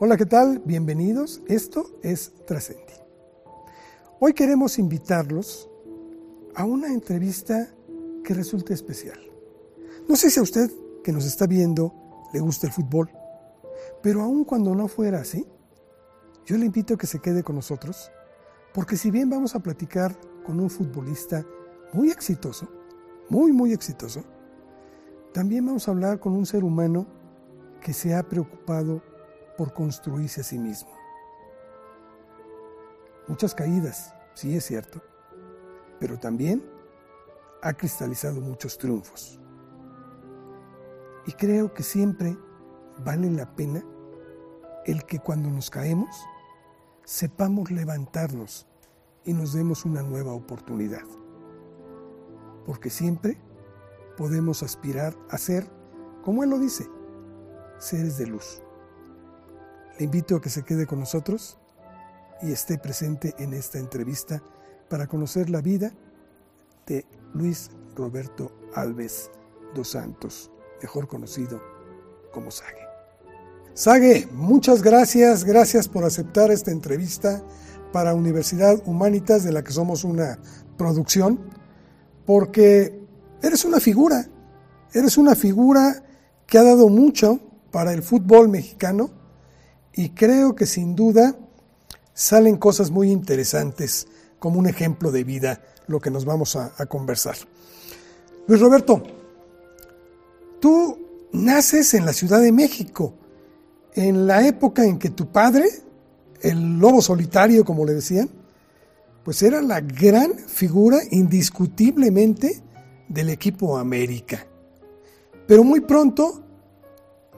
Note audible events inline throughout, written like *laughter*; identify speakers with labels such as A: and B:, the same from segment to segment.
A: Hola, ¿qué tal? Bienvenidos. Esto es Trascendi. Hoy queremos invitarlos a una entrevista que resulte especial. No sé si a usted que nos está viendo le gusta el fútbol, pero aun cuando no fuera así, yo le invito a que se quede con nosotros, porque si bien vamos a platicar con un futbolista muy exitoso, muy, muy exitoso, también vamos a hablar con un ser humano que se ha preocupado por construirse a sí mismo. Muchas caídas, sí es cierto, pero también ha cristalizado muchos triunfos. Y creo que siempre vale la pena el que cuando nos caemos sepamos levantarnos y nos demos una nueva oportunidad. Porque siempre podemos aspirar a ser, como Él lo dice, seres de luz. Le invito a que se quede con nosotros y esté presente en esta entrevista para conocer la vida de Luis Roberto Alves dos Santos, mejor conocido como Sage. Sage, muchas gracias, gracias por aceptar esta entrevista para Universidad Humanitas, de la que somos una producción, porque eres una figura, eres una figura que ha dado mucho para el fútbol mexicano y creo que sin duda salen cosas muy interesantes como un ejemplo de vida lo que nos vamos a, conversar. Luis Roberto, tú naces en la Ciudad de México, en la época en que tu padre el lobo solitario, como le decían, pues era la gran figura indiscutiblemente del equipo América. Pero muy pronto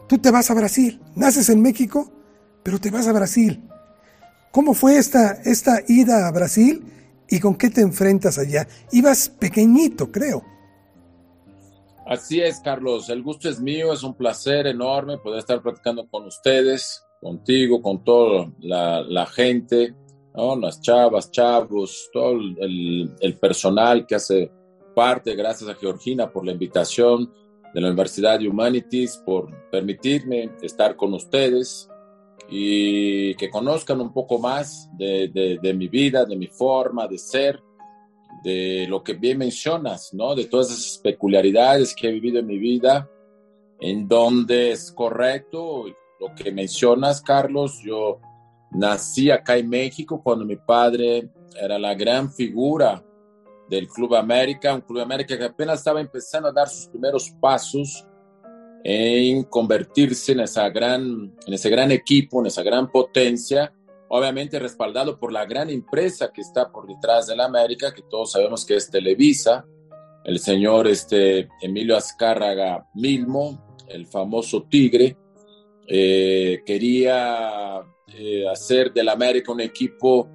A: tú te vas a Brasil, naces en México, pero te vas a Brasil. ¿Cómo fue esta, esta ida a Brasil y con qué te enfrentas allá? Ibas pequeñito, creo.
B: Así es, Carlos. El gusto es mío. Es un placer enorme poder estar platicando con ustedes contigo, con toda la, gente, ¿no? las chavas, chavos, todo el, el, personal que hace parte, gracias a Georgina por la invitación de la Universidad de Humanities, por permitirme estar con ustedes y que conozcan un poco más de, de, de mi vida, de mi forma de ser, de lo que bien mencionas, ¿no? De todas esas peculiaridades que he vivido en mi vida, en donde es correcto lo que mencionas, Carlos, yo nací acá en México cuando mi padre era la gran figura del Club América, un Club América que apenas estaba empezando a dar sus primeros pasos en convertirse en, esa gran, en ese gran equipo, en esa gran potencia, obviamente respaldado por la gran empresa que está por detrás de la América, que todos sabemos que es Televisa, el señor este, Emilio Azcárraga Milmo, el famoso Tigre, eh, quería eh, hacer del América un equipo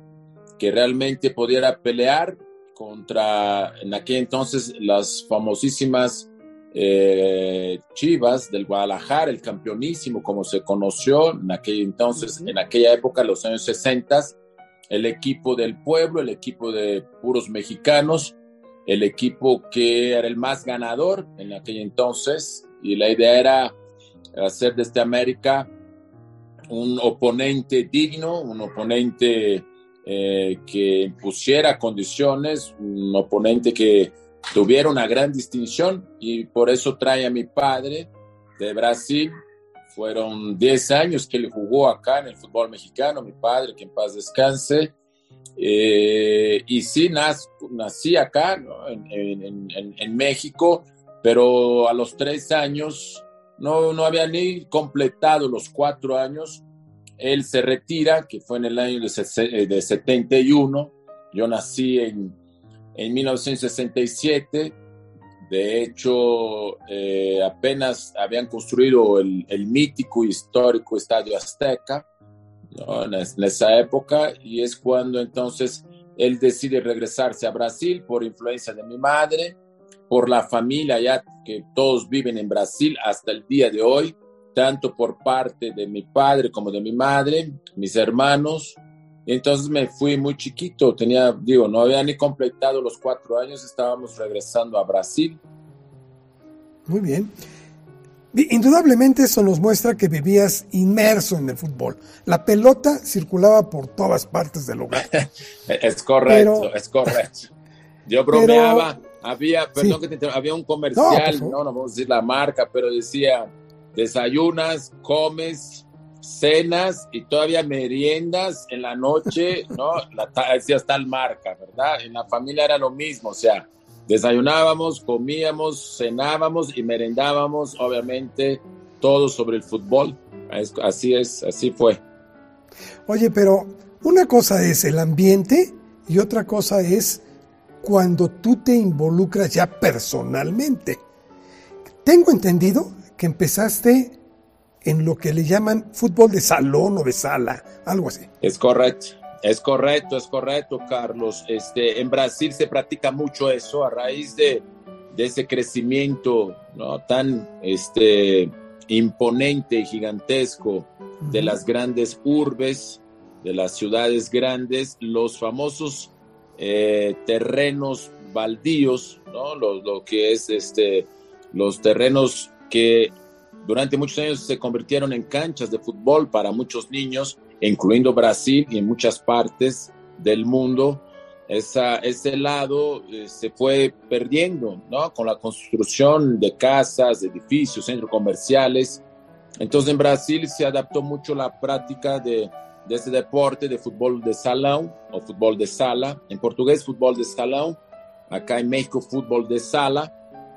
B: que realmente pudiera pelear contra en aquel entonces las famosísimas eh, Chivas del Guadalajara, el campeonísimo como se conoció en aquel entonces, en aquella época, los años 60, el equipo del pueblo, el equipo de puros mexicanos, el equipo que era el más ganador en aquel entonces y la idea era hacer de este América un oponente digno, un oponente eh, que pusiera condiciones, un oponente que tuviera una gran distinción y por eso trae a mi padre de Brasil. Fueron 10 años que él jugó acá en el fútbol mexicano, mi padre, que en paz descanse. Eh, y sí, nací acá en, en, en, México, pero a los tres años no, no había ni completado los cuatro años. Él se retira, que fue en el año de, 71. Eh, Yo nací en, en 1967. De hecho, eh, apenas habían construido el, el, mítico histórico Estadio Azteca en, esa época y es cuando entonces él decide regresarse a Brasil por influencia de mi madre por la familia ya que todos viven en Brasil hasta el día de hoy, tanto por parte de mi padre como de mi madre, mis hermanos. Entonces me fui muy chiquito, tenía, digo, no había ni completado los cuatro años, estábamos regresando a Brasil.
A: Muy bien. Indudablemente eso nos muestra que vivías inmerso en el fútbol. La pelota circulaba por todas partes del lugar. *laughs*
B: es correcto, es correcto. Yo bromeaba, había, perdón que te había un comercial, no, no, vamos a decir la marca, pero decía, desayunas, comes, cenas y todavía meriendas en la noche, ¿no? La, decía tal marca, ¿verdad? En la familia era lo mismo, o sea, Desayunábamos, comíamos, cenábamos y merendábamos, obviamente, todo sobre el fútbol. Así es, así fue.
A: Oye, pero una cosa es el ambiente y otra cosa es cuando tú te involucras ya personalmente. Tengo entendido que empezaste en lo que le llaman fútbol de salón o de sala, algo así.
B: Es correcto. Es correcto, es correcto, Carlos. Este, en Brasil se practica mucho eso a raíz de, ese crecimiento ¿no? tan este, imponente y gigantesco de las grandes urbes, de las ciudades grandes, los famosos eh, terrenos baldíos, ¿no? Lo, lo, que es este, los terrenos que durante muchos años se convirtieron en canchas de fútbol para muchos niños incluyendo Brasil y en muchas partes del mundo, esa, ese lado eh, se fue perdiendo, ¿no? Con la construcción de casas, edificios, centros comerciales. Entonces en Brasil se adaptó mucho la práctica de, de ese deporte de fútbol de salón o fútbol de sala. En portugués, fútbol de salón. Acá en México, fútbol de sala,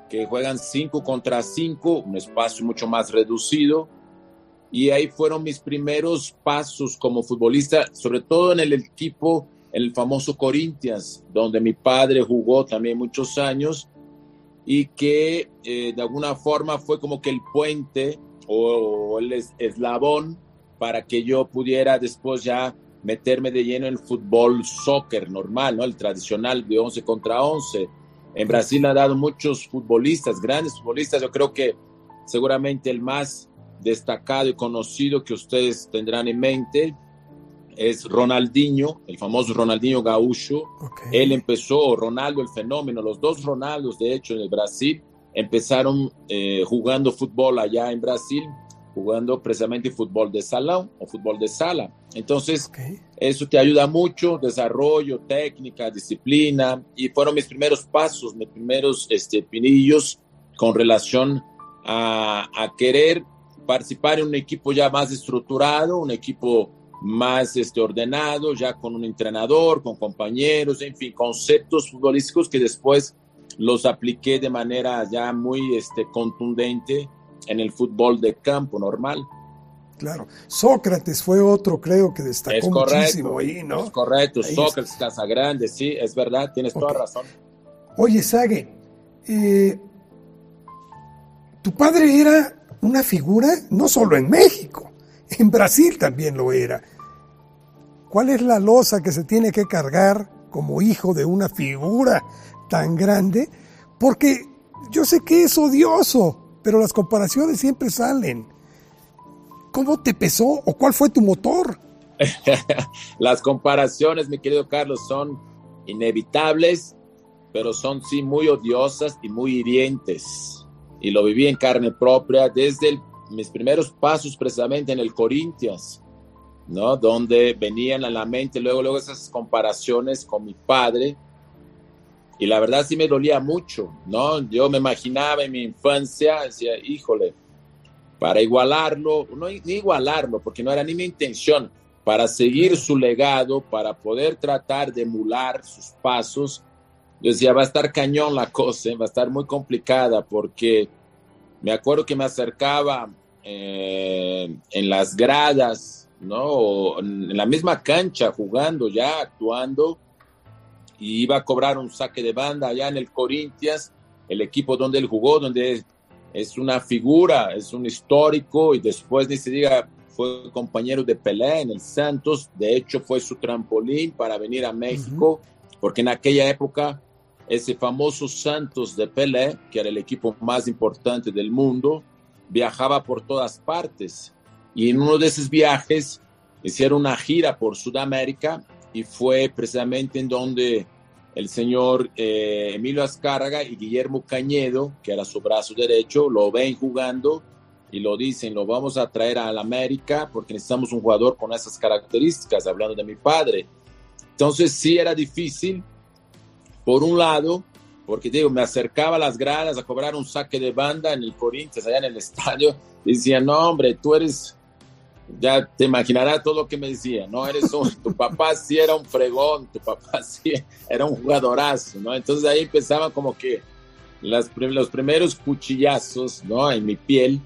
B: que juegan 5 contra 5, un espacio mucho más reducido y ahí fueron mis primeros pasos como futbolista, sobre todo en el equipo, el famoso Corinthians, donde mi padre jugó también muchos años y que eh, de alguna forma fue como que el puente o, el eslabón para que yo pudiera después ya meterme de lleno en el fútbol soccer normal, ¿no? El tradicional de 11 contra 11. En Brasil ha dado muchos futbolistas, grandes futbolistas, yo creo que seguramente el más destacado y conocido que ustedes tendrán en mente es Ronaldinho, el famoso Ronaldinho Gaúcho. Él empezó, Ronaldo el fenómeno, los dos Ronaldos, de hecho, en el Brasil, empezaron eh, jugando fútbol allá en Brasil, jugando precisamente fútbol de salón o fútbol de sala. Entonces, eso te ayuda mucho, desarrollo, técnica, disciplina, y fueron mis primeros pasos, mis primeros este, pinillos con relación a, a querer participar en un equipo ya más estructurado, un equipo más este, ordenado, ya con un entrenador, con compañeros, en fin, conceptos futbolísticos que después los apliqué de manera ya muy este, contundente en el fútbol de campo normal.
A: Claro, Sócrates fue otro, creo que destacó es correcto, muchísimo ahí, ¿no?
B: Es correcto, Sócrates, Casagrande, sí, es verdad, tienes toda razón.
A: Oye, Sague, eh, tu padre era una figura no solo en México, *laughs* en Brasil también lo era. ¿Cuál es la losa que se tiene que cargar como hijo de una figura tan grande? Porque yo sé que es odioso, pero las comparaciones siempre salen. ¿Cómo te pesó o cuál fue tu motor? *laughs*
B: las comparaciones, mi querido Carlos, son inevitables, pero son sí muy odiosas y muy hirientes y lo viví en carne propia desde mis primeros pasos precisamente en el Corinthians, ¿no? Donde venían a la mente luego, luego esas comparaciones con mi padre. Y la verdad sí me dolía mucho, ¿no? Yo me imaginaba en mi infancia, decía, híjole, para igualarlo, no ni igualarlo, porque no era ni mi intención, para seguir su legado, para poder tratar de emular sus pasos, yo decía, va a estar cañón la cosa, ¿eh? va a estar muy complicada porque me acuerdo que me acercaba eh, en las gradas, ¿no? en la misma cancha jugando ya, actuando, y iba a cobrar un saque de banda allá en el Corinthians, el equipo donde él jugó, donde es una figura, es un histórico, y después ni se diga, fue compañero de Pelé en el Santos, de hecho fue su trampolín para venir a México, porque en aquella época ese famoso Santos de Pelé, que era el equipo más importante del mundo, viajaba por todas partes. Y en uno de esos viajes hicieron una gira por Sudamérica y fue precisamente en donde el señor eh, Emilio Azcárraga y Guillermo Cañedo, que era su brazo derecho, lo ven jugando y lo dicen, lo vamos a traer a la América porque necesitamos un jugador con esas características, hablando de mi padre. Entonces sí era difícil, por un lado, porque digo, me acercaba a las gradas a cobrar un saque de banda en el Corinthians, allá en el estadio, y decía, no hombre, tú eres, ya te imaginarás todo lo que me decía, no eres un, *laughs* tu papá sí era un fregón, tu papá *laughs* sí era un jugadorazo, ¿no? Entonces ahí empezaba como que las, los primeros cuchillazos, ¿no? En mi piel,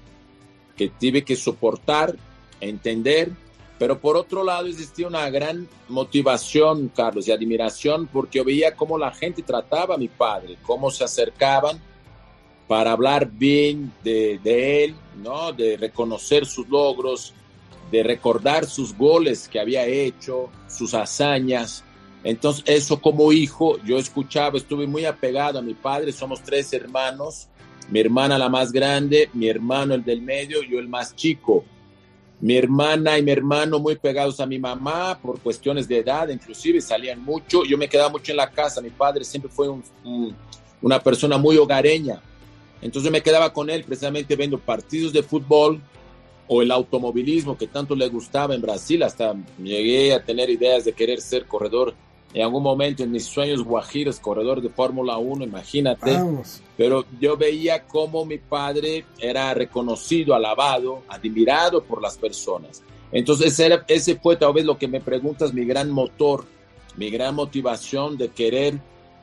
B: que tuve que soportar, entender, pero por otro lado existía una gran motivación, Carlos, y admiración, porque yo veía cómo la gente trataba a mi padre, cómo se acercaban para hablar bien de, de él, ¿no? De reconocer sus logros, de recordar sus goles que había hecho, sus hazañas. Entonces, eso como hijo, yo escuchaba, estuve muy apegado a mi padre, somos tres hermanos, mi hermana la más grande, mi hermano el del medio, yo el más chico. Mi hermana y mi hermano muy pegados a mi mamá por cuestiones de edad, inclusive salían mucho. Yo me quedaba mucho en la casa. Mi padre siempre fue una persona muy hogareña. Entonces me quedaba con él precisamente viendo partidos de fútbol o el automovilismo que tanto le gustaba en Brasil. Hasta llegué a tener ideas de querer ser corredor en algún momento en mis sueños guajiros, corredor de Fórmula 1, imagínate. Pero yo veía cómo mi padre era reconocido, alabado, admirado por las personas. Entonces ese, fue tal vez lo que me preguntas, mi gran motor, mi gran motivación de querer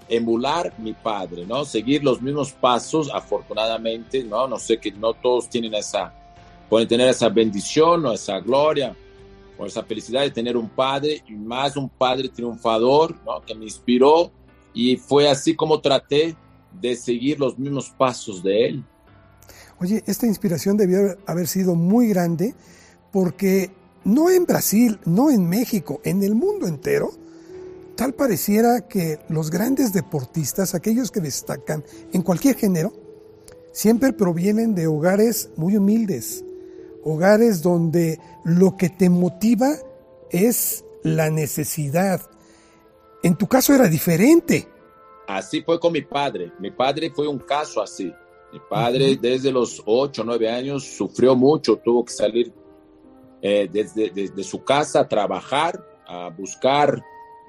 B: emular mi padre, ¿no? Seguir los mismos pasos, afortunadamente, ¿no? No sé que no todos tienen esa, pueden tener esa bendición o esa gloria, con esa felicidad de tener un padre y más un padre triunfador, ¿no? Que me inspiró y fue así como traté de seguir los mismos pasos de él.
A: Oye, esta inspiración debió haber sido muy grande porque no en Brasil, no en México, en el mundo entero, tal pareciera que los grandes deportistas, aquellos que destacan en cualquier género, siempre provienen de hogares muy humildes, hogares donde lo que te motiva es la necesidad. En tu caso era diferente.
B: Así fue con mi padre. Mi padre fue un caso así. Mi padre desde los 8 o 9 años sufrió mucho, tuvo que salir eh, desde, su casa a trabajar, a buscar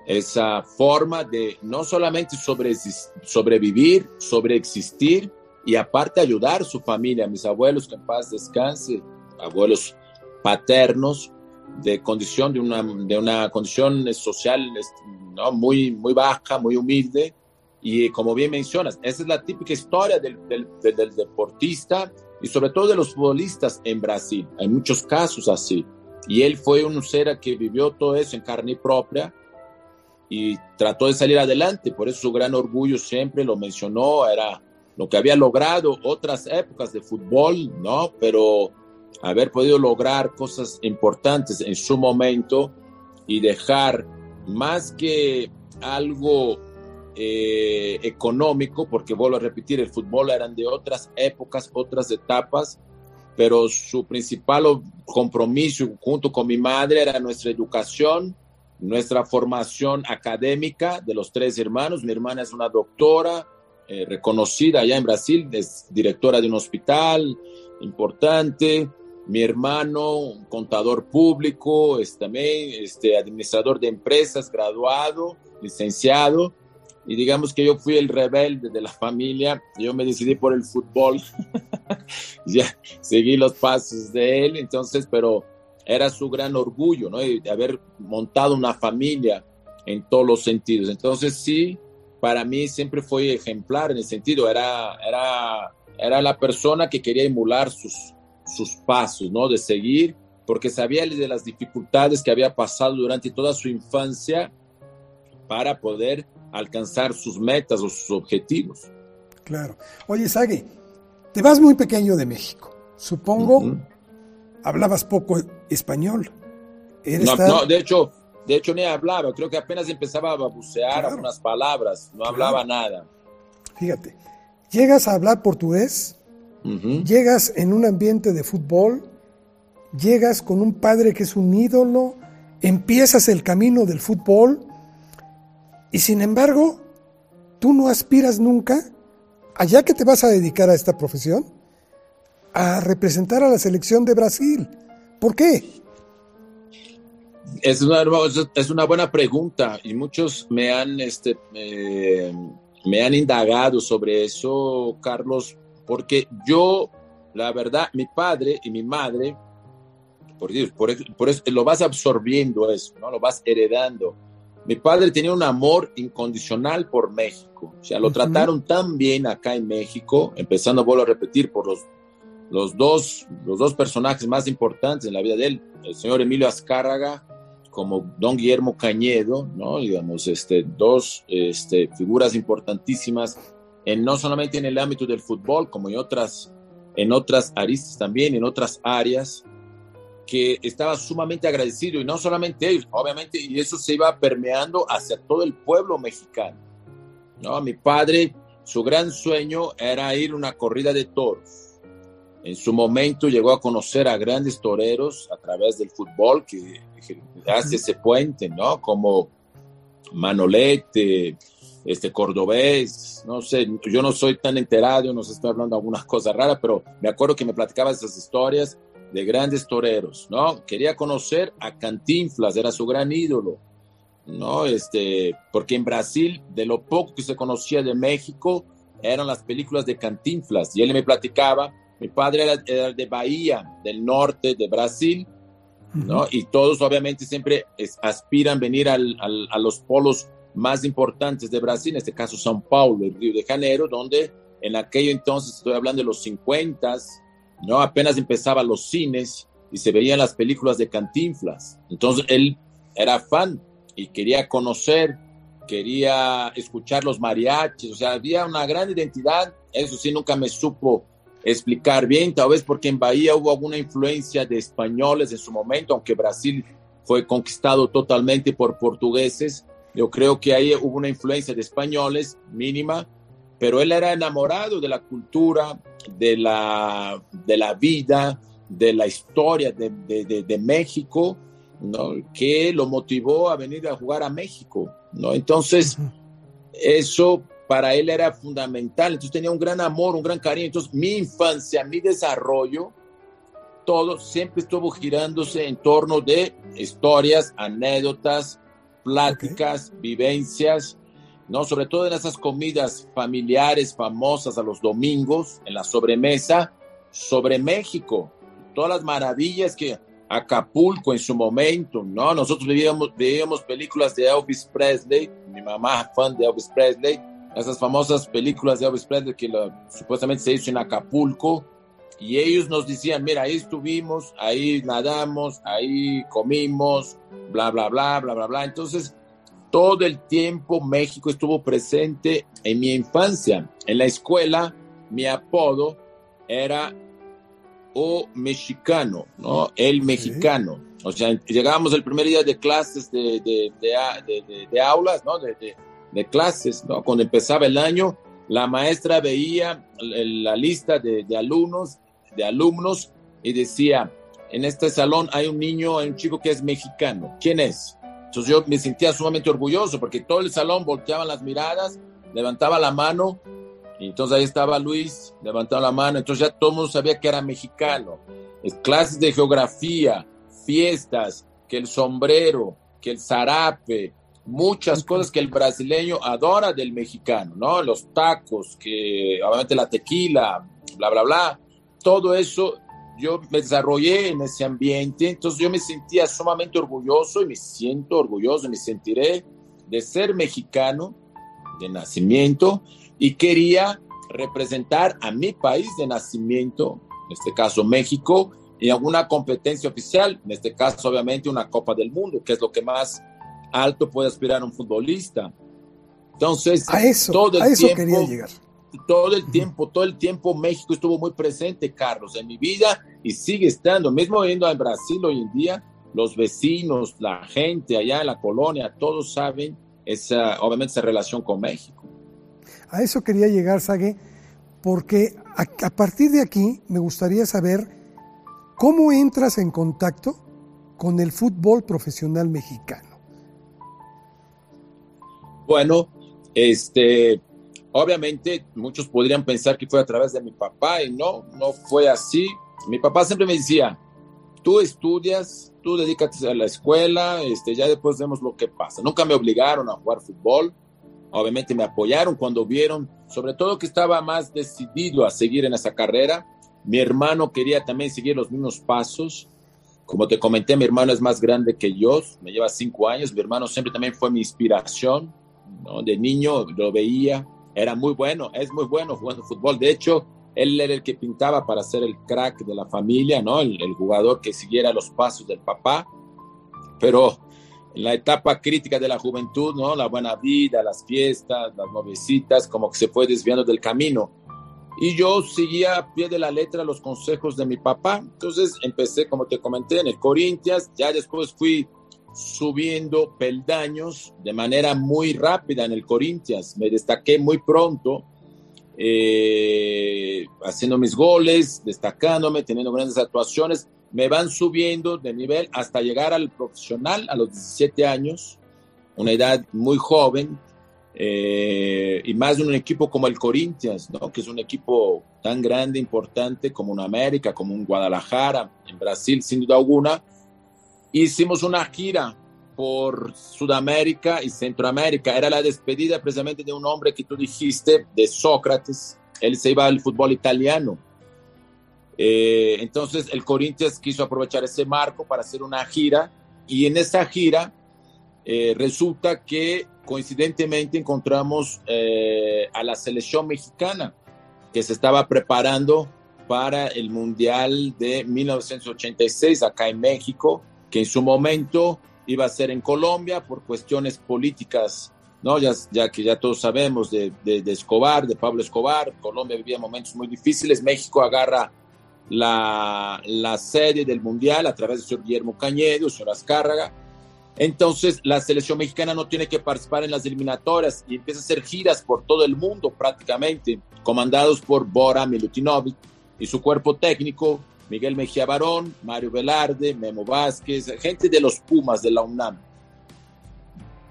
B: esa forma de no solamente sobre, sobrevivir, sobreexistir y aparte ayudar a su familia, a mis abuelos, que en paz descanse, abuelos paternos de condición, de una, de una condición social ¿no? muy, muy baja, muy humilde. Y como bien mencionas, esa es la típica historia del, del, deportista y sobre todo de los futbolistas en Brasil. Hay muchos casos así. Y él fue un ser que vivió todo eso en carne propia y trató de salir adelante. Por eso su gran orgullo siempre lo mencionó, era lo que había logrado otras épocas de fútbol, ¿no? Pero haber podido lograr cosas importantes en su momento y dejar más que algo eh, económico, porque vuelvo a repetir, el fútbol eran de otras épocas, otras etapas, pero su principal compromiso junto con mi madre era nuestra educación, nuestra formación académica de los tres hermanos. Mi hermana es una doctora eh, reconocida allá en Brasil, es directora de un hospital importante mi hermano, contador público, es también este, administrador de empresas, graduado, licenciado, y digamos que yo fui el rebelde de la *laughs* familia, yo me decidí por el fútbol, *laughs* ya seguí los pasos de él, entonces, pero era su gran orgullo, ¿no? De haber montado una familia en todos los sentidos. Entonces, sí, para mí siempre fue ejemplar en el sentido, era, era, era la persona que quería emular sus, sus pasos, ¿no? De seguir, porque sabía de las dificultades que había pasado durante toda su infancia para poder alcanzar sus metas o sus objetivos.
A: Claro. Oye, Sagi, te vas muy pequeño de México. Supongo hablabas poco español.
B: No, de hecho, de hecho ni hablaba. Creo que apenas empezaba a bucear algunas palabras. No hablaba nada.
A: Fíjate, llegas a hablar portugués Llegas en un ambiente de fútbol, llegas con un padre que es un ídolo, empiezas el camino del fútbol y sin embargo, tú no aspiras nunca, allá que te vas a dedicar a esta profesión, a representar a la selección de Brasil. ¿Por qué?
B: Es una, es una buena pregunta y muchos me han, este, me han indagado sobre eso, Carlos, porque yo, la verdad, mi padre y mi madre, por, Dios, por, por eso lo vas absorbiendo eso, ¿no? Lo vas heredando. Mi padre tenía un amor incondicional por México. O sea, lo trataron tan bien acá en México, empezando, vuelvo a repetir, por los, los, dos, los dos personajes más importantes en la vida de él, el señor Emilio Azcárraga como don Guillermo Cañedo, ¿no? Digamos, este, dos este, figuras importantísimas, en, no solamente en el ámbito del fútbol, como en otras, en otras aristas también, en otras áreas, que estaba sumamente agradecido, y no solamente ellos, obviamente, y eso se iba permeando hacia todo el pueblo mexicano. ¿no? Mi padre, su gran sueño era ir a una corrida de toros en su momento llegó a conocer a grandes toreros a través del fútbol que, hace ese puente, ¿no? Como Manolete, este cordobés, no sé, yo no soy tan enterado, no sé, estoy hablando de alguna *laughs* cosa rara, pero me acuerdo que me platicaba esas historias de grandes toreros, ¿no? Quería conocer a Cantinflas, era su gran ídolo, ¿no? Este, porque en Brasil, de lo poco que se conocía de México, eran las películas de Cantinflas, y él me platicaba mi padre era, de Bahía, del norte de Brasil, ¿no? Y todos obviamente siempre aspiran venir al, a los polos más importantes de Brasil, en este caso São Paulo, el Río de Janeiro, donde en aquello entonces, estoy hablando de los 50, ¿no? Apenas empezaban los cines y se veían las películas de Cantinflas. Entonces él era fan y quería conocer, quería escuchar los mariachis, o sea, había una gran identidad, eso sí, nunca me supo explicar bien, tal vez porque en Bahía hubo alguna influencia de españoles en su momento, aunque Brasil fue conquistado totalmente por portugueses. Yo creo que ahí hubo una influencia de españoles mínima, pero él era enamorado de la cultura, de la, de la vida, de la historia de, de, de, México, ¿no? que lo motivó a venir a jugar a México. ¿no? Entonces, eso para él era fundamental. Entonces tenía un gran amor, un gran cariño. Entonces mi infancia, mi desarrollo, todo siempre estuvo girándose en torno de historias, anécdotas, pláticas, vivencias, ¿no? Sobre todo en esas comidas familiares famosas a los domingos, en la sobremesa, sobre México, todas las maravillas que Acapulco en su momento, ¿no? Nosotros veíamos, veíamos películas de Elvis Presley, mi mamá fan de Elvis Presley, esas famosas películas de Elvis Presley que supuestamente se hizo en Acapulco, y ellos nos decían, mira, ahí estuvimos, ahí nadamos, ahí comimos, bla, bla, bla, bla, bla, bla. Entonces, todo el tiempo México estuvo presente en mi infancia. En la escuela, mi apodo era O Mexicano, ¿no? El Mexicano. O sea, llegábamos el primer día de clases de, de, de, de aulas, ¿no? de de clases, ¿no? Cuando empezaba el año, la maestra veía la lista de, alumnos, de alumnos y decía, en este salón hay un niño, hay un chico que es mexicano. ¿Quién es? Entonces yo me sentía sumamente orgulloso porque todo el salón volteaban las miradas, levantaba la mano y entonces ahí estaba Luis, levantaba la mano, entonces ya todo el mundo sabía que era mexicano. Es clases de geografía, fiestas, que el sombrero, que el zarape, muchas cosas que el brasileño adora del mexicano, ¿no? Los tacos, que obviamente la tequila, bla, bla, bla. Todo eso yo me desarrollé en ese ambiente, entonces yo me sentía sumamente orgulloso y me siento orgulloso, me sentiré de ser mexicano de nacimiento y quería representar a mi país de nacimiento, en este caso México, en alguna competencia oficial, en este caso obviamente una Copa del Mundo, que es lo que más alto puede aspirar un futbolista. Entonces,
A: a eso, todo el tiempo, quería llegar.
B: Todo el tiempo, todo el tiempo México estuvo muy presente, Carlos, en mi vida y sigue estando. Mismo yendo a Brasil hoy en día, los vecinos, la gente allá en la colonia, todos saben esa, obviamente, esa relación con México.
A: A eso quería llegar, Sague, porque a, a partir de aquí me gustaría saber cómo entras en contacto con el fútbol profesional mexicano.
B: Bueno, este, Obviamente, muchos podrían pensar que fue a través de mi papá y no, no fue así. Mi papá siempre me decía, tú estudias, tú dedícate a la escuela, este, ya después vemos lo que pasa. Nunca me obligaron a jugar fútbol, obviamente me apoyaron cuando vieron, sobre todo que estaba más decidido a seguir en esa carrera. Mi hermano quería también seguir los mismos pasos. Como te comenté, mi hermano es más grande que yo, me lleva cinco años. Mi hermano siempre también fue mi inspiración. De niño lo veía, era muy bueno, es muy bueno jugando fútbol. De hecho, él era el que pintaba para ser el crack de la familia, ¿no? El, el, jugador que siguiera los pasos del papá. Pero en la etapa crítica de la juventud, ¿no? La buena vida, las fiestas, las novecitas, como que se fue desviando del camino. Y yo seguía a pie de la letra los consejos de mi papá. Entonces empecé, como te comenté, en el Corinthians. Ya después fui subiendo peldaños de manera muy rápida en el Corinthians. Me destaqué muy pronto, eh, haciendo mis goles, destacándome, teniendo grandes actuaciones. Me van subiendo de nivel hasta llegar al profesional a los 17 años, una edad muy joven, eh, y más de un equipo como el Corinthians, ¿no? que es un equipo tan grande, importante como un América, como un Guadalajara, en Brasil, sin duda alguna hicimos una gira por Sudamérica y Centroamérica. Era la despedida precisamente de un hombre que tú dijiste, de Sócrates. Él se iba al fútbol italiano. Eh, entonces el Corinthians quiso aprovechar ese marco para hacer una gira y en esa gira eh, resulta que coincidentemente encontramos eh, a la selección mexicana que se estaba preparando para el Mundial de 1986 acá en México que en su momento iba a ser en Colombia por cuestiones políticas, ¿no? Ya, que ya todos sabemos de, Escobar, de Pablo Escobar, Colombia vivía momentos muy difíciles, México agarra la, la sede del Mundial a través de señor Guillermo Cañedo, señor Azcárraga, entonces la selección mexicana no tiene que participar en las eliminatorias y empieza a hacer giras por todo el mundo prácticamente, comandados por Bora Milutinovic y su cuerpo técnico, Miguel Mejía Barón, Mario Velarde, Memo Vázquez, gente de los Pumas de la UNAM.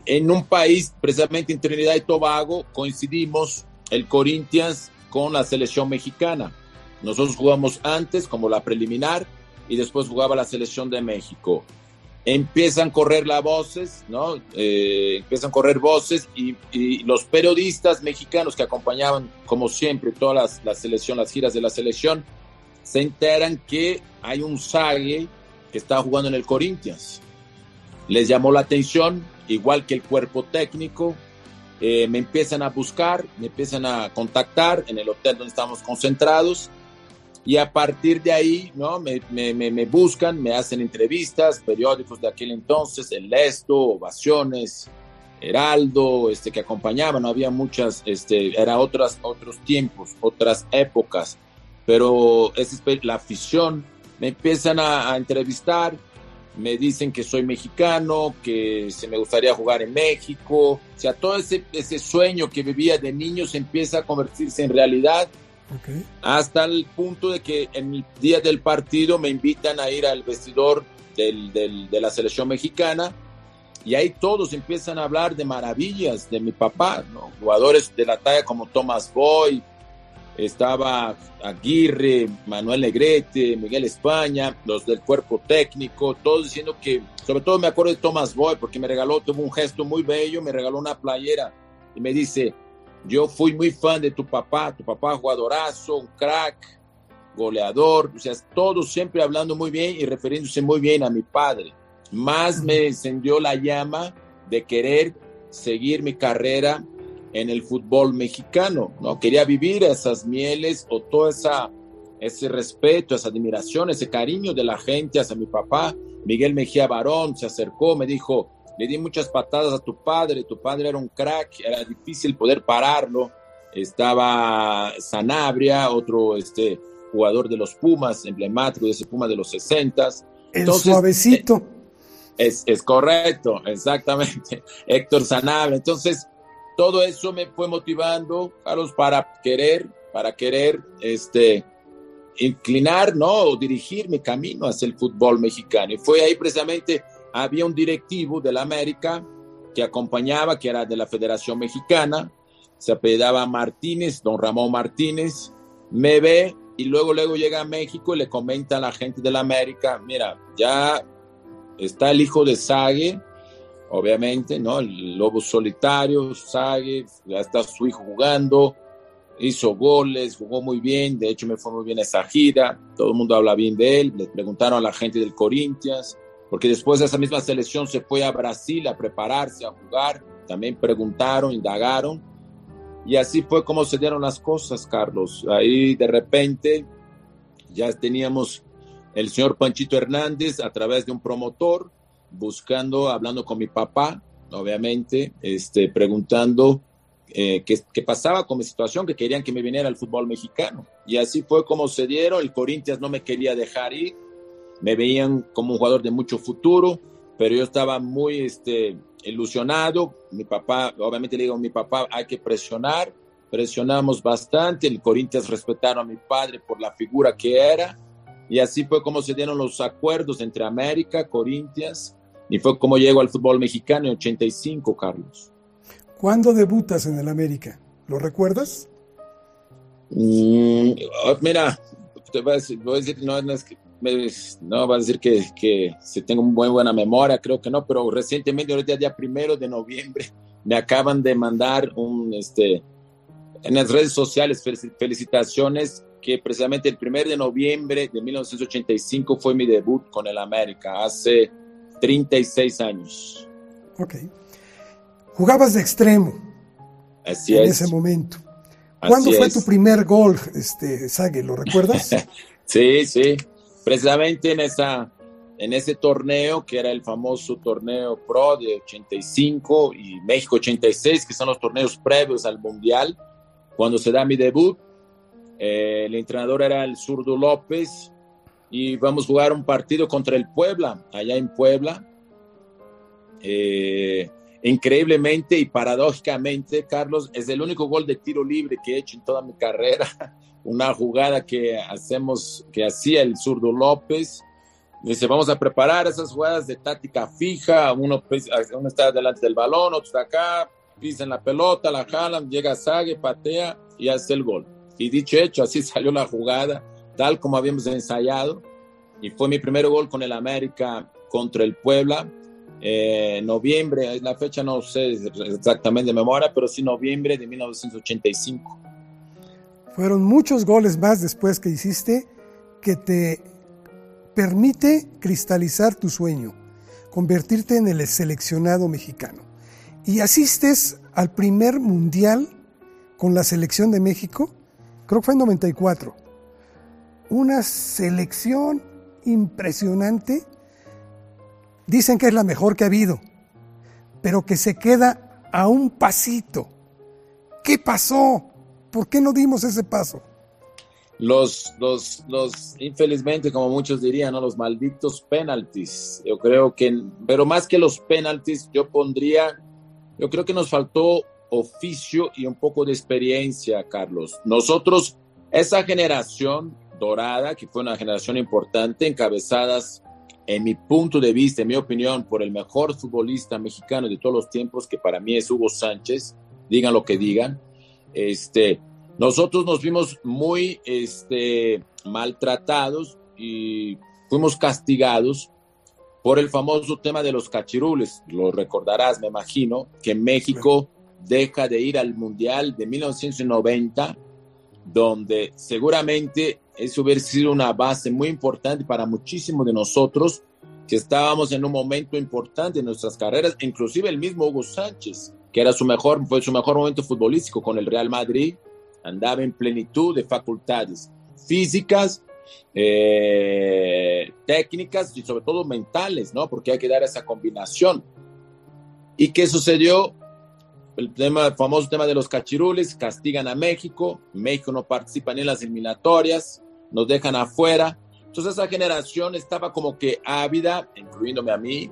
B: En un país, precisamente en Trinidad y Tobago, coincidimos el Corinthians con la selección mexicana. Nosotros jugamos antes como la preliminar y después jugaba la selección de México. Empiezan a correr las voces, ¿no? Eh, empiezan a correr voces y, los periodistas mexicanos que acompañaban, como siempre, todas las, la selección, las giras de la selección, se enteran que hay un Sague que está jugando en el Corinthians. Les llamó la atención, igual que el cuerpo técnico. Eh, me empiezan a buscar, me empiezan a contactar en el hotel donde estamos concentrados. Y a partir de ahí, ¿no? Me, me, me buscan, me hacen entrevistas, periódicos de aquel entonces, El Esto, Ovaciones, Heraldo, este, que acompañaban, no había muchas, este, era otras, otros tiempos, otras épocas pero es la afición, me empiezan a, a, entrevistar, me dicen que soy mexicano, que se me gustaría jugar en México, o sea, todo ese, ese sueño que vivía de niño se empieza a convertirse en realidad, okay. hasta el punto de que en el día del partido me invitan a ir al vestidor del, del, de la selección mexicana, y ahí todos empiezan a hablar de maravillas de mi papá, ¿no? jugadores de la talla como Thomas Boy, estaba Aguirre, Manuel Negrete, Miguel España, los del cuerpo técnico, todos diciendo que, sobre todo me acuerdo de Thomas Boy, porque me regaló, tuvo un gesto muy bello, me regaló una playera y me dice, yo fui muy fan de tu papá, tu papá jugadorazo, un crack, goleador, o sea, todos siempre hablando muy bien y refiriéndose muy bien a mi padre. Más me encendió la llama de querer seguir mi carrera en el fútbol mexicano, ¿no? Quería vivir esas mieles o todo esa, ese respeto, esa admiración, ese cariño de la gente hacia mi papá. Miguel Mejía Barón se acercó, me dijo, le di muchas patadas a tu padre, tu padre era un crack, era difícil poder pararlo. Estaba Sanabria, otro este, jugador de los Pumas, emblemático de ese Puma de los 60.
A: El suavecito. Eh,
B: es, es correcto, *laughs* exactamente. Héctor Sanabria. Entonces, todo eso me fue motivando, Carlos, para querer, para querer, este, inclinar, ¿no? O dirigir mi camino hacia el fútbol mexicano. Y fue ahí precisamente, había un directivo de la América que acompañaba, que era de la Federación Mexicana, se apellidaba Martínez, don Ramón Martínez, me ve y luego, luego llega a México y le comenta a la gente de la América, mira, ya está el hijo de Sague, obviamente, ¿no? El lobo solitario, Sague, ya está su hijo jugando, hizo goles, jugó muy bien, de hecho me fue muy bien esa gira, todo el mundo habla bien de él, le preguntaron a la gente del Corinthians, porque después de esa misma selección se fue a Brasil a prepararse, a jugar, también preguntaron, indagaron, y así fue como se dieron las cosas, Carlos. Ahí de repente ya teníamos el señor Panchito Hernández a través de un promotor, buscando, hablando con mi papá, obviamente, este, preguntando eh, qué, qué, pasaba con mi situación, que querían que me viniera al fútbol mexicano. Y así fue como se dieron. El Corinthians no me quería dejar ir, me veían como un jugador de mucho futuro, pero yo estaba muy este, ilusionado. Mi papá, obviamente le digo a mi papá, hay que presionar. Presionamos bastante. El Corinthians respetaron a mi padre por la figura que era. Y así fue como se dieron los acuerdos entre América, Corinthians, y fue como llegó al fútbol mexicano en 85, Carlos.
A: ¿Cuándo debutas en el América? ¿Lo recuerdas?
B: Mm, mira, te voy a decir, voy a decir no, no, es que, no va a decir que, que si tengo muy buena memoria, creo que no, pero recientemente, ahorita día primero de noviembre, me acaban de mandar un, este, en las redes sociales, felicitaciones, que precisamente el primer de noviembre de 1985 fue mi debut con el América, hace 36 años.
A: Ok. Jugabas de extremo.
B: Así
A: en
B: es.
A: ese momento. ¿Cuándo
B: Así
A: fue
B: es.
A: tu primer gol, este, Sague? ¿Lo recuerdas? *laughs*
B: Sí, sí, precisamente en, esa, en ese torneo, que era el famoso torneo Pro de 85 y México 86, que son los torneos previos al Mundial, cuando se da mi debut, eh, el entrenador era el zurdo López y vamos a jugar un partido contra el Puebla, allá en Puebla. Eh, increíblemente y paradójicamente, Carlos, es el único gol de tiro libre que he hecho en toda mi carrera. *laughs* Una jugada que hacemos, que hacía el zurdo López. Dice, vamos a preparar esas jugadas de táctica fija. Uno, uno está delante del balón, otro está acá, pisan la pelota, la jalan, llega Sague, patea y hace el gol. Y dicho hecho, así *laughs* salió la jugada, tal como habíamos ensayado. Y fue mi primer gol con el América contra el Puebla eh, noviembre, la fecha no sé exactamente de memoria, pero sí noviembre de 1985.
A: Fueron muchos goles más después que hiciste que te permite cristalizar tu sueño, convertirte en el seleccionado mexicano. Y asistes al primer mundial con la selección de México, creo que fue en 94. Una selección impresionante dicen que es la mejor que ha habido, pero que se queda a un pasito. ¿Qué pasó? ¿Por qué no dimos ese paso?
B: Los, los, los, infelizmente, como muchos dirían, ¿no? los malditos penaltis. Yo creo que, pero más que los penaltis, yo pondría, yo creo que nos faltó oficio y un poco de experiencia, Carlos. Nosotros, esa generación dorada, que fue una generación importante, encabezadas en mi punto de vista, en mi opinión, por el mejor futbolista mexicano de todos los tiempos, que para mí es Hugo Sánchez, digan lo que digan, este, nosotros nos vimos muy este, maltratados y fuimos castigados por el famoso tema de los cachirules. Lo recordarás, me imagino, que México deja de ir al Mundial de 1990, donde seguramente eso hubiera sido una base muy importante para muchísimos de nosotros que estábamos en un momento importante en nuestras carreras, inclusive el mismo Hugo Sánchez, que era su mejor, fue su mejor momento futbolístico con el Real Madrid, andaba en plenitud de facultades físicas, eh, técnicas y sobre todo mentales, ¿no? Porque hay que dar esa combinación. ¿Y qué sucedió? El, tema, el famoso tema de los cachirules, castigan a México, México no participa ni en las eliminatorias, nos dejan afuera. Entonces esa generación estaba como que ávida, incluyéndome a mí,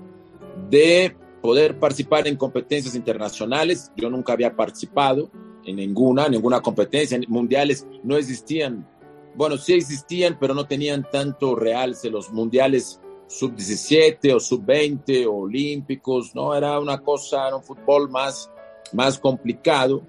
B: de poder participar en competencias internacionales. Yo nunca había participado en ninguna, ninguna competencia. En mundiales no existían, bueno, sí existían, pero no tenían tanto realce los mundiales sub-17 o sub-20 o olímpicos, ¿no? Era una cosa, era un fútbol más, más complicado.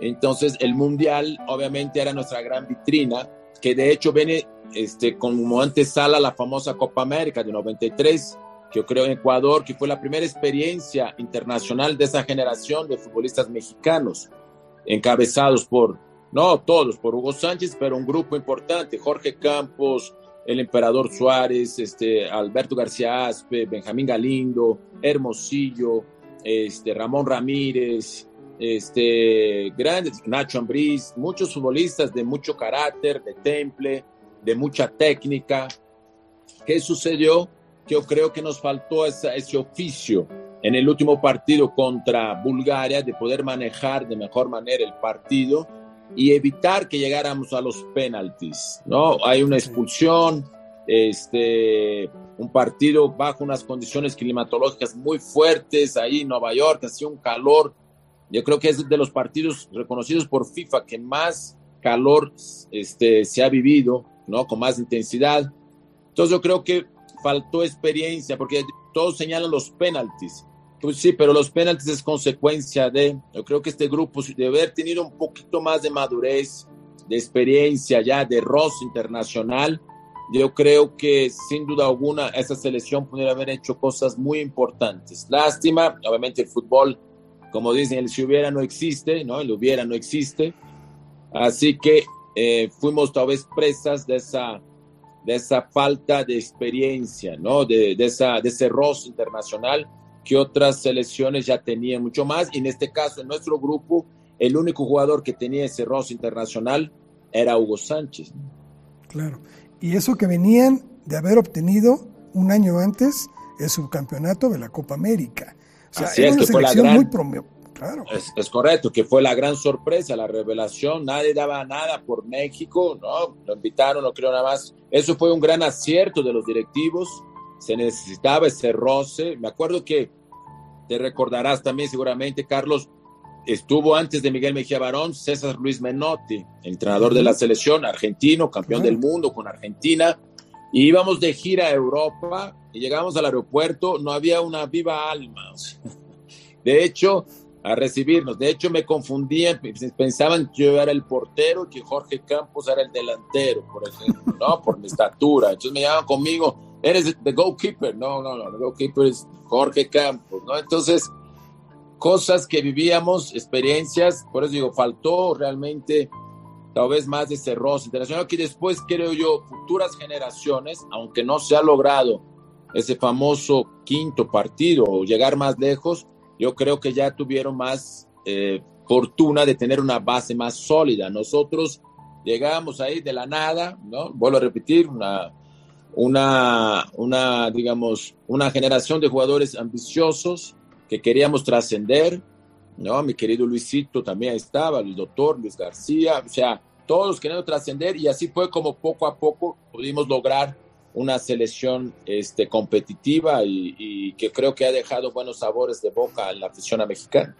B: Entonces, el Mundial obviamente era nuestra gran vitrina, que de hecho viene este, como antesala la famosa Copa América de 93, que yo creo en Ecuador, que fue la primera experiencia internacional de esa generación de futbolistas mexicanos, encabezados por, no todos, por Hugo Sánchez, pero un grupo importante, Jorge Campos, el emperador Suárez, este, Alberto García Aspe, Benjamín Galindo, Hermosillo, este, Ramón Ramírez, este, grandes, Nacho Ambriz, muchos futbolistas de mucho carácter, de temple, de mucha técnica. ¿Qué sucedió? Yo creo que nos faltó ese oficio en el último partido contra Bulgaria de poder manejar de mejor manera el partido y evitar que llegáramos a los penaltis, ¿no? Hay una expulsión, este, un partido bajo unas condiciones climatológicas muy fuertes, ahí en Nueva York, hacía un calor, yo creo que es de los partidos reconocidos por FIFA que más calor este, se ha vivido, ¿no? Con más intensidad. Entonces yo creo que faltó experiencia, porque todos señalan los penaltis, pues sí, pero los penaltis es consecuencia de, yo creo que este grupo debe haber tenido un poquito más de madurez, de experiencia ya, de roce internacional. Yo creo que sin duda alguna esa selección podría haber hecho cosas muy importantes. Lástima, obviamente el fútbol, como dicen, el si hubiera no existe, ¿no? El hubiera no existe. Así que eh, fuimos tal vez presas de esa, de esa falta de experiencia, ¿no? De, de, esa, de ese roce internacional que otras selecciones ya tenían mucho más. Y en este caso, en nuestro grupo, el único jugador que tenía ese roce internacional era Hugo Sánchez.
A: Claro. Y eso que venían de haber obtenido un año antes el subcampeonato de la Copa América. Sea,
B: Así es,
A: una
B: que fue la gran-
A: muy promo- Claro.
B: Es, es correcto, que fue la gran sorpresa, la revelación. Nadie daba nada por México, ¿no? Lo invitaron, no creo nada más. Eso fue un gran acierto de los directivos. Se necesitaba ese roce. Me acuerdo que te recordarás también, seguramente, Carlos, estuvo antes de Miguel Mejía Barón, César Luis Menotti, entrenador de la selección argentino, campeón
A: Claro.
B: del mundo con Argentina. Y íbamos de gira a Europa y llegamos al aeropuerto, no había una viva alma. *laughs* de hecho, a recibirnos. De hecho, me confundían, pensaban que yo era el portero y que Jorge Campos era el delantero, por ejemplo, ¿no? *laughs* Por mi estatura. Entonces me llamaban conmigo, eres the goalkeeper. No, no, no, el goalkeeper es Jorge Campos, ¿no? Entonces, cosas que vivíamos, experiencias, por eso digo, faltó realmente tal vez más de ese roce internacional que después creo yo futuras generaciones, aunque no se ha logrado ese famoso quinto partido o llegar más lejos, yo creo que ya tuvieron más eh, fortuna de tener una base más sólida. Nosotros llegamos ahí de la nada, ¿no? Vuelvo a repetir, una, una, una, digamos, una generación de jugadores ambiciosos que queríamos trascender, ¿no? Mi querido Luisito también estaba, el doctor Luis García, o sea, todos queriendo trascender y así fue como poco a poco pudimos lograr una selección este, competitiva y, que creo que ha dejado buenos sabores de boca en la afición mexicana.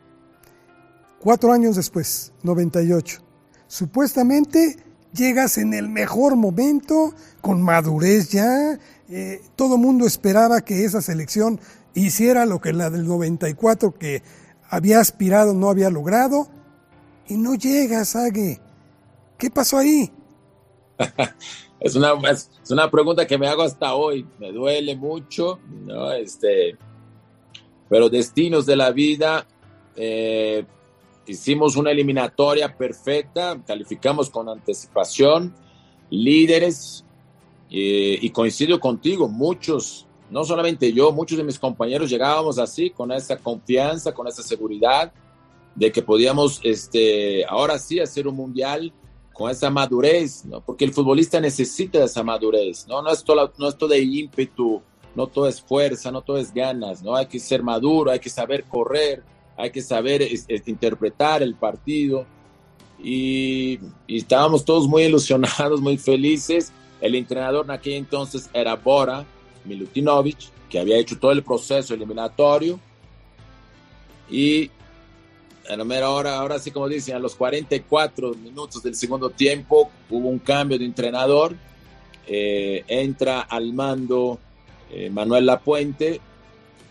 A: Cuatro años después, 98. Supuestamente llegas en el mejor momento, con madurez ya. eh, todo mundo esperaba que esa selección hiciera lo que la del 94 que había aspirado no había logrado. Y no llegas, Ague. ¿Qué pasó ahí? *laughs*
B: Es una, es, es una pregunta que me hago hasta hoy. Me duele mucho, ¿no? Este, pero destinos de la vida. eh, hicimos una eliminatoria perfecta, calificamos con anticipación, líderes, eh, y coincido contigo, muchos, no solamente yo, muchos de mis compañeros llegábamos así, con esa confianza, con esa seguridad de que podíamos, este, ahora sí, hacer un mundial con esa madurez. Porque el futbolista necesita esa madurez, ¿no? No es todo, no es todo de ímpetu, no todo es fuerza, no todo es ganas, ¿no? Hay que ser maduro, hay que saber correr, hay que saber interpretar el partido. Y, y, estábamos todos muy ilusionados, muy felices. El entrenador en aquel entonces era Bora Milutinovic, que había hecho todo el proceso eliminatorio. Y a la mera hora, ahora sí como dicen, a los 44 minutos del segundo tiempo hubo un cambio de entrenador. Eh, entra al mando eh, Manuel Lapuente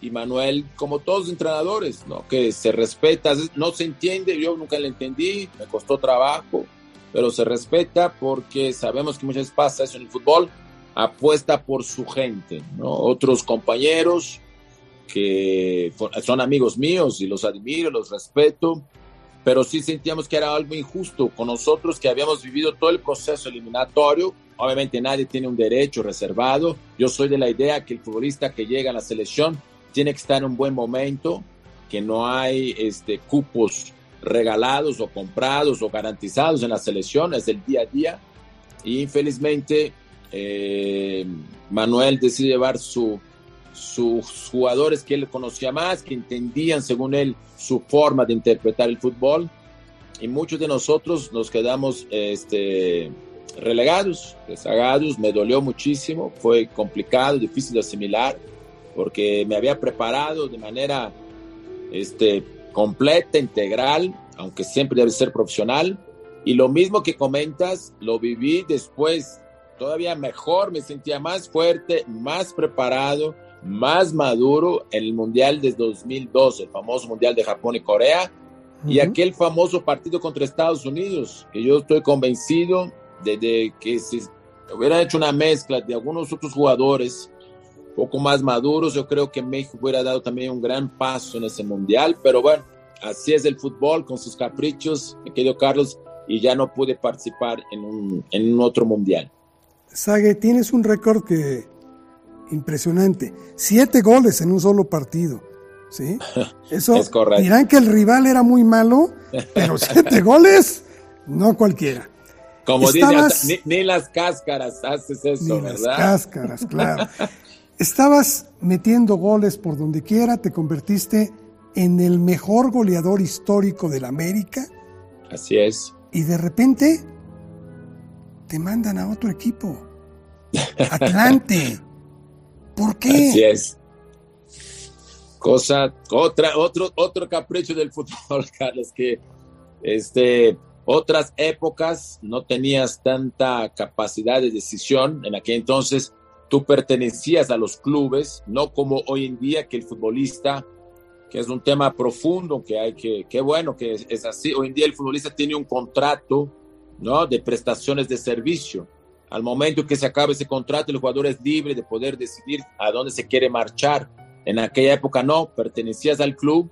B: y Manuel, como todos los entrenadores, ¿no? Que se respeta, no se entiende, yo nunca le entendí, me costó trabajo, pero se respeta porque sabemos que muchas veces pasa eso en el fútbol, apuesta por su gente, ¿no? Otros compañeros que son amigos míos y los admiro, los respeto, pero sí sentíamos que era algo injusto con nosotros que habíamos vivido todo el proceso eliminatorio. Obviamente nadie tiene un derecho reservado. Yo soy de la idea que el futbolista que llega a la selección tiene que estar en un buen momento, que no hay este, cupos regalados o comprados o garantizados en la selección, es el día a día. Y infelizmente eh, Manuel decide llevar su, sus jugadores que él conocía más, que entendían según él su forma de interpretar el fútbol. Y muchos de nosotros nos quedamos este, relegados, rezagados, me dolió muchísimo, fue complicado, difícil de asimilar, porque me había preparado de manera este, completa, integral, aunque siempre debe ser profesional, y lo mismo que comentas, lo viví después, todavía mejor, me sentía más fuerte, más preparado, más maduro en el Mundial de 2012, el famoso Mundial de Japón y Corea, y aquel famoso partido contra Estados Unidos, que yo estoy convencido de, que si hubieran hecho una mezcla de algunos otros jugadores poco más maduros, yo creo que México hubiera dado también un gran paso en ese Mundial, pero bueno, así es el fútbol con sus caprichos, me querido Carlos, y ya no pude participar en un, en un otro Mundial.
A: Sague, tienes un récord que impresionante. Siete goles en un solo partido. ¿sí? *laughs* Eso
B: es correcto.
A: dirán que el rival era muy malo, pero *laughs* siete goles, no cualquiera.
B: Como dice, ni, las cáscaras haces eso,
A: ni Las cáscaras, *laughs* claro. Estabas metiendo goles por donde quiera, te convertiste en el mejor goleador histórico de la América.
B: Así es.
A: Y de repente te mandan a otro equipo. Atlante. ¿Por qué?
B: Así es. Cosa, otra, otro, otro capricho del fútbol, *laughs* Carlos, que este, otras épocas no tenías tanta capacidad de decisión. En aquel entonces tú pertenecías a los clubes, no como hoy en día que el futbolista, que es un tema profundo, que hay que, qué bueno que es, así. Hoy en día el futbolista tiene un contrato, ¿no? De prestaciones de servicio. Al momento que se acabe ese contrato, el jugador es libre de poder decidir a dónde se quiere marchar. En aquella época no, pertenecías al club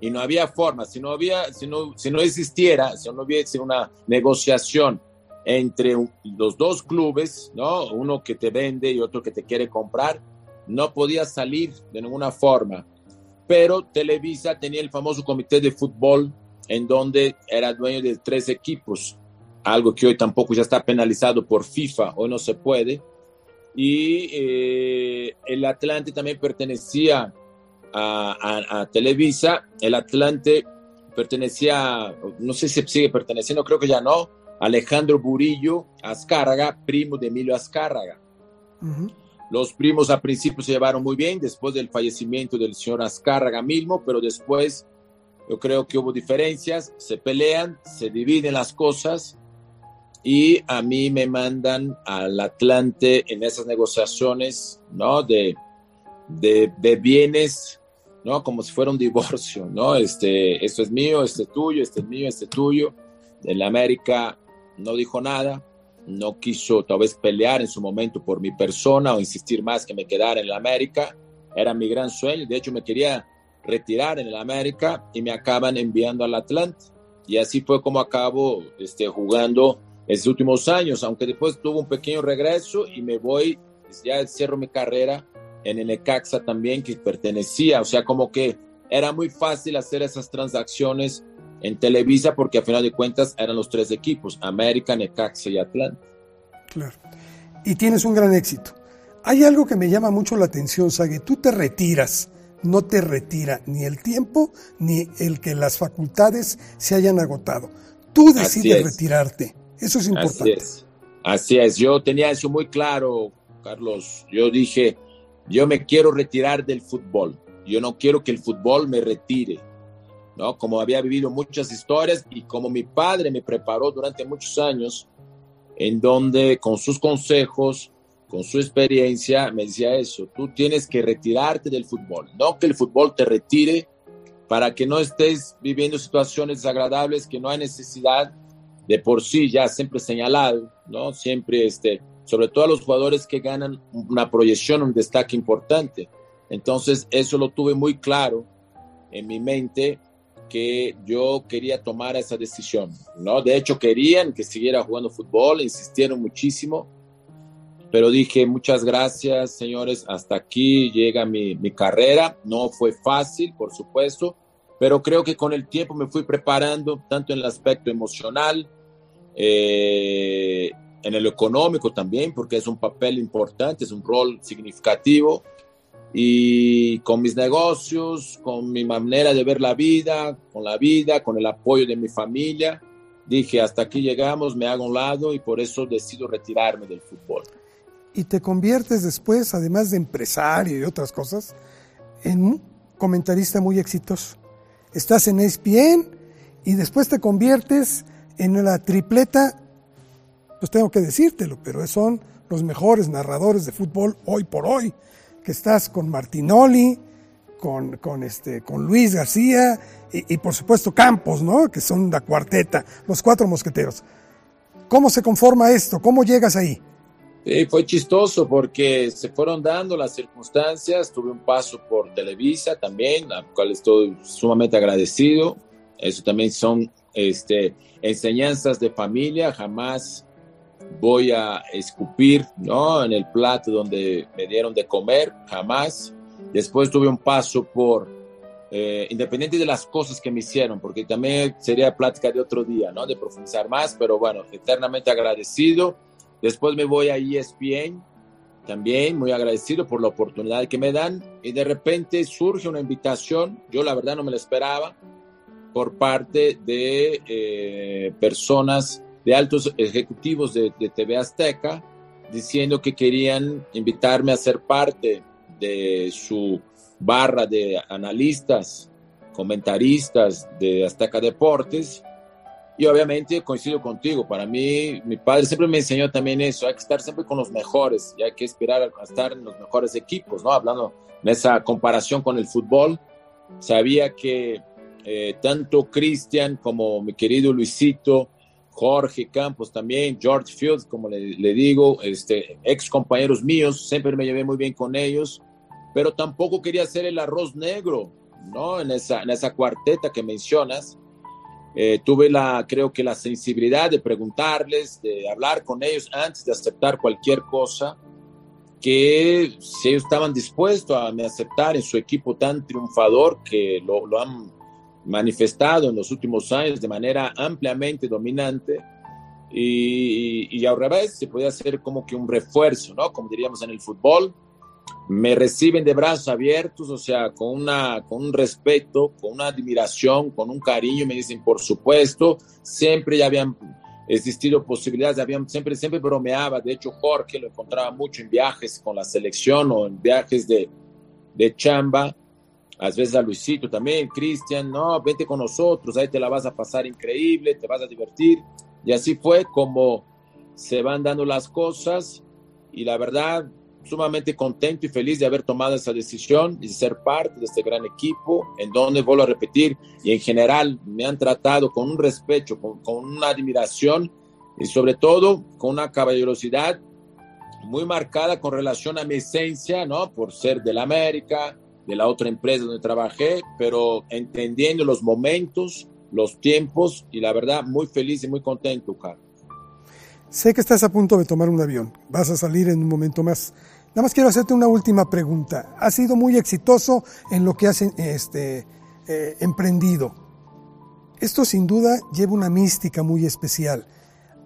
B: y no había forma. Si no, había, si no, si no existiera, si no hubiese una negociación entre los dos clubes, ¿no? uno que te vende y otro que te quiere comprar, no podías salir de ninguna forma. Pero Televisa tenía el famoso comité de fútbol en donde era dueño de tres equipos algo que hoy tampoco ya está penalizado por FIFA, hoy no se puede. Y eh, el Atlante también pertenecía a, Televisa, el Atlante pertenecía, no sé si sigue perteneciendo, creo que ya no, Alejandro Burillo Azcárraga, primo de Emilio Azcárraga. Los primos al principio se llevaron muy bien después del fallecimiento del señor Azcárraga mismo, pero después yo creo que hubo diferencias, se pelean, se dividen las cosas y a mí me mandan al Atlante en esas negociaciones, ¿no? De, de, bienes, ¿no? Como si fuera un divorcio, ¿no? Este, esto es mío, este es tuyo, este es mío, este es tuyo. En la América no dijo nada, no quiso tal vez pelear en su momento por mi persona o insistir más que me quedara en la América. Era mi gran sueño, de hecho me quería retirar en el América y me acaban enviando al Atlante. Y así fue como acabo este, jugando estos últimos años, aunque después tuvo un pequeño regreso y me voy, pues, ya cierro mi carrera en el Necaxa también, que pertenecía, o sea, como que era muy fácil hacer esas transacciones en Televisa porque a final de cuentas eran los tres equipos, América, Necaxa y Atlanta.
A: Claro. Y tienes un gran éxito. Hay algo que me llama mucho la atención, Sague. Tú te retiras, no te retira ni el tiempo ni el que las facultades se hayan agotado. Tú decides retirarte. Eso es importante.
B: Así es. Así es. Yo tenía eso muy claro, Carlos. Yo dije, yo me quiero retirar del fútbol. Yo no quiero que el fútbol me retire. ¿no? Como había vivido muchas historias y como mi padre me preparó durante muchos años, en donde con sus consejos, con su experiencia, me decía eso, tú tienes que retirarte del fútbol, no que el fútbol te retire para que no estés viviendo situaciones desagradables que no hay necesidad de por sí ya siempre señalado, ¿no? Siempre, este, sobre todo a los jugadores que ganan una proyección, un destaque importante. Entonces, eso lo tuve muy claro en mi mente que yo quería tomar esa decisión, ¿no? De hecho, querían que siguiera jugando fútbol, insistieron muchísimo, pero dije, muchas gracias, señores, hasta aquí llega mi, mi carrera. No fue fácil, por supuesto, pero creo que con el tiempo me fui preparando, tanto en el aspecto emocional, eh, en el económico también, porque es un papel importante, es un rol significativo, y con mis negocios, con mi manera de ver la vida, con la vida, con el apoyo de mi familia, dije, hasta aquí llegamos, me hago un lado y por eso decido retirarme del fútbol.
A: Y te conviertes después, además de empresario y otras cosas, en un comentarista muy exitoso. Estás en ESPN y después te conviertes en la tripleta, pues tengo que decírtelo, pero son los mejores narradores de fútbol hoy por hoy que estás con Martinoli, con, con, este, con Luis García y, por supuesto Campos, ¿no? Que son la cuarteta, los cuatro mosqueteros. ¿Cómo se conforma esto? ¿Cómo llegas ahí?
B: Sí, fue chistoso porque se fueron dando las circunstancias. Tuve un paso por Televisa también, al cual estoy sumamente agradecido. Eso también son este, enseñanzas de familia. Jamás voy a escupir ¿no? en el plato donde me dieron de comer, jamás. Después tuve un paso por, eh, independiente de las cosas que me hicieron, porque también sería plática de otro día, ¿no? de profundizar más, pero bueno, eternamente agradecido. Después me voy a ESPN, también muy agradecido por la oportunidad que me dan y de repente surge una invitación, yo la verdad no me la esperaba, por parte de eh, personas de altos ejecutivos de, TV Azteca diciendo que querían invitarme a ser parte de su barra de analistas, comentaristas de Azteca Deportes. Y obviamente coincido contigo, para mí, mi padre siempre me enseñó también eso, hay que estar siempre con los mejores y hay que esperar a estar en los mejores equipos, ¿no? Hablando en esa comparación con el fútbol, sabía que eh, tanto Cristian como mi querido Luisito, Jorge Campos también, George Fields, como le, digo, este, ex compañeros míos, siempre me llevé muy bien con ellos, pero tampoco quería hacer el arroz negro, ¿no? En esa, en esa cuarteta que mencionas. Eh, tuve la, creo que la sensibilidad de preguntarles, de hablar con ellos antes de aceptar cualquier cosa, que si ellos estaban dispuestos a me aceptar en su equipo tan triunfador que lo, lo han manifestado en los últimos años de manera ampliamente dominante y, y, al revés, se puede hacer como que un refuerzo, ¿no? Como diríamos en el fútbol, me reciben de brazos abiertos, o sea, con, una, con un respeto, con una admiración, con un cariño, me dicen, por supuesto, siempre ya habían existido posibilidades, habían, siempre, siempre bromeaba, de hecho Jorge lo encontraba mucho en viajes con la selección o en viajes de, de chamba, a veces a Luisito también, Cristian, no, vente con nosotros, ahí te la vas a pasar increíble, te vas a divertir. Y así fue como se van dando las cosas y la verdad, sumamente contento y feliz de haber tomado esa decisión y de ser parte de este gran equipo, en donde, vuelvo a repetir, y en general me han tratado con un respeto, con, con una admiración y sobre todo con una caballerosidad muy marcada con relación a mi esencia, ¿no? Por ser del América, de la otra empresa donde trabajé, pero entendiendo los momentos, los tiempos y la verdad muy feliz y muy contento, Carlos.
A: Sé que estás a punto de tomar un avión, vas a salir en un momento más. Nada más quiero hacerte una última pregunta. Has sido muy exitoso en lo que has este, eh, emprendido. Esto sin duda lleva una mística muy especial.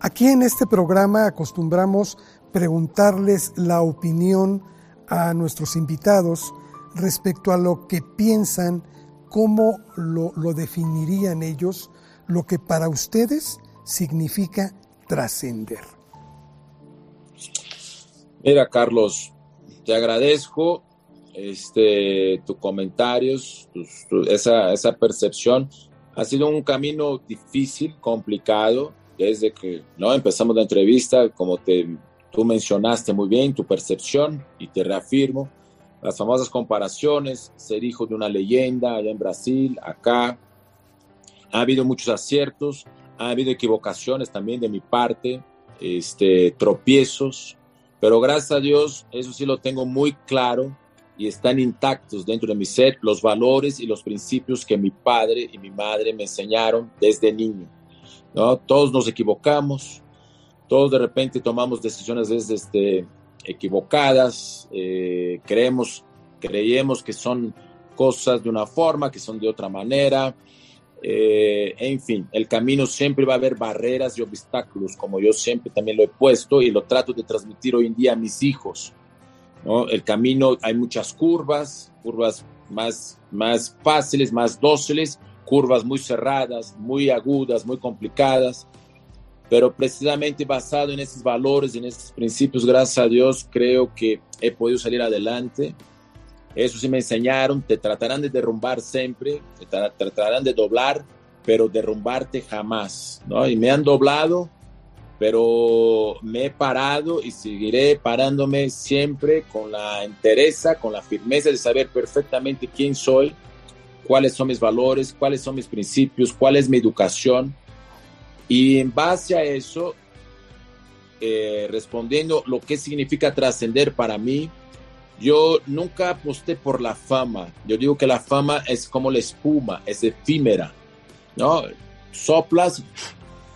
A: Aquí en este programa acostumbramos preguntarles la opinión a nuestros invitados respecto a lo que piensan, cómo lo, definirían ellos, lo que para ustedes significa trascender.
B: Mira, Carlos, te agradezco este, tus comentarios, esa, esa percepción. Ha sido un camino difícil, complicado, desde que no empezamos la entrevista, como te tú mencionaste muy bien tu percepción y te reafirmo las famosas comparaciones, ser hijo de una leyenda allá en Brasil, acá. Ha habido muchos aciertos, ha habido equivocaciones también de mi parte, este, tropiezos, pero gracias a Dios, eso sí lo tengo muy claro y están intactos dentro de mi ser los valores y los principios que mi padre y mi madre me enseñaron desde niño. ¿no? Todos nos equivocamos, todos de repente tomamos decisiones desde este, equivocadas, eh, creemos, creemos que son cosas de una forma, que son de otra manera. Eh, en fin, el camino siempre va a haber barreras y obstáculos, como yo siempre también lo he puesto y lo trato de transmitir hoy en día a mis hijos. El camino, hay muchas curvas, curvas más, más fáciles, más dóciles, curvas muy cerradas, muy agudas, muy complicadas pero precisamente basado en esos valores, en esos principios, gracias a Dios, creo que he podido salir adelante. Eso sí me enseñaron, te tratarán de derrumbar siempre, te tratarán de doblar, pero derrumbarte jamás, ¿no? Y me han doblado, pero me he parado y seguiré parándome siempre con la entereza, con la firmeza de saber perfectamente quién soy, cuáles son mis valores, cuáles son mis principios, cuál es mi educación y en base a eso, eh, respondiendo lo que significa trascender para mí, yo nunca aposté por la fama. Yo digo que la fama es como la espuma, es efímera, ¿no? Soplas,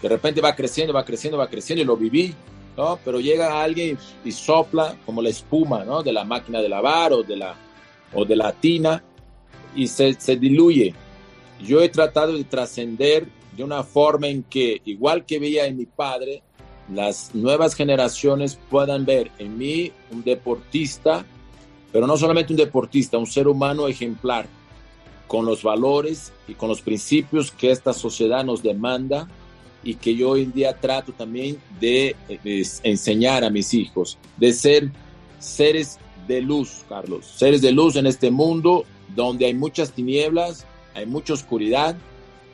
B: de repente va creciendo, va creciendo, va creciendo y lo viví, ¿no? Pero llega alguien y sopla como la espuma, ¿no? De la máquina de lavar o de la, o de la tina y se, se diluye. Yo he tratado de trascender de una forma en que, igual que veía en mi padre, las nuevas generaciones puedan ver en mí un deportista, pero no solamente un deportista, un ser humano ejemplar, con los valores y con los principios que esta sociedad nos demanda y que yo hoy en día trato también de, de enseñar a mis hijos, de ser seres de luz, Carlos, seres de luz en este mundo donde hay muchas tinieblas, hay mucha oscuridad,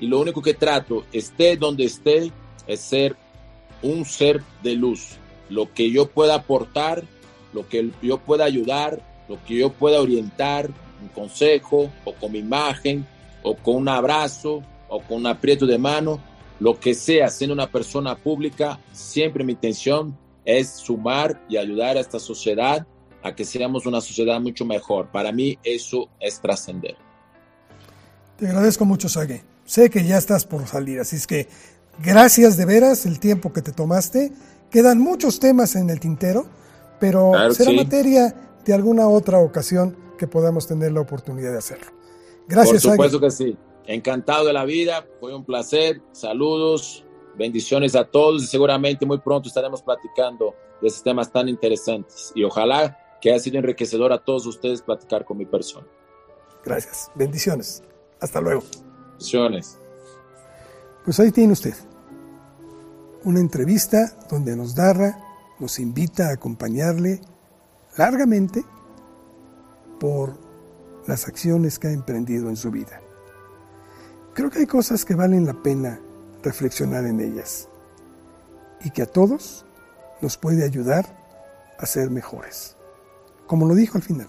B: y lo único que trato, esté donde esté, es ser un ser de luz. Lo que yo pueda aportar, lo que yo pueda ayudar, lo que yo pueda orientar, un consejo, o con mi imagen, o con un abrazo, o con un aprieto de mano, lo que sea, siendo una persona pública, siempre mi intención es sumar y ayudar a esta sociedad a que seamos una sociedad mucho mejor. Para mí eso es trascender.
A: Te agradezco mucho, Sague. Sé que ya estás por salir, así es que gracias de veras el tiempo que te tomaste. Quedan muchos temas en el tintero, pero será materia de alguna otra ocasión que podamos tener la oportunidad de hacerlo. Gracias.
B: Por supuesto que sí. Encantado de la vida, fue un placer. Saludos, bendiciones a todos y seguramente muy pronto estaremos platicando de estos temas tan interesantes. Y ojalá que haya sido enriquecedor a todos ustedes platicar con mi persona.
A: Gracias. Bendiciones. Hasta luego.
B: Pues
A: ahí tiene usted una entrevista donde nos darra, nos invita a acompañarle largamente por las acciones que ha emprendido en su vida. Creo que hay cosas que valen la pena reflexionar en ellas y que a todos nos puede ayudar a ser mejores. Como lo dijo al final,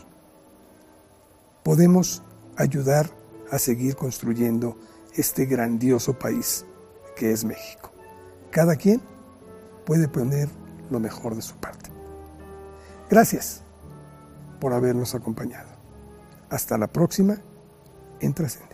A: podemos ayudar a seguir construyendo este grandioso país que es México. Cada quien puede poner lo mejor de su parte. Gracias por habernos acompañado. Hasta la próxima en.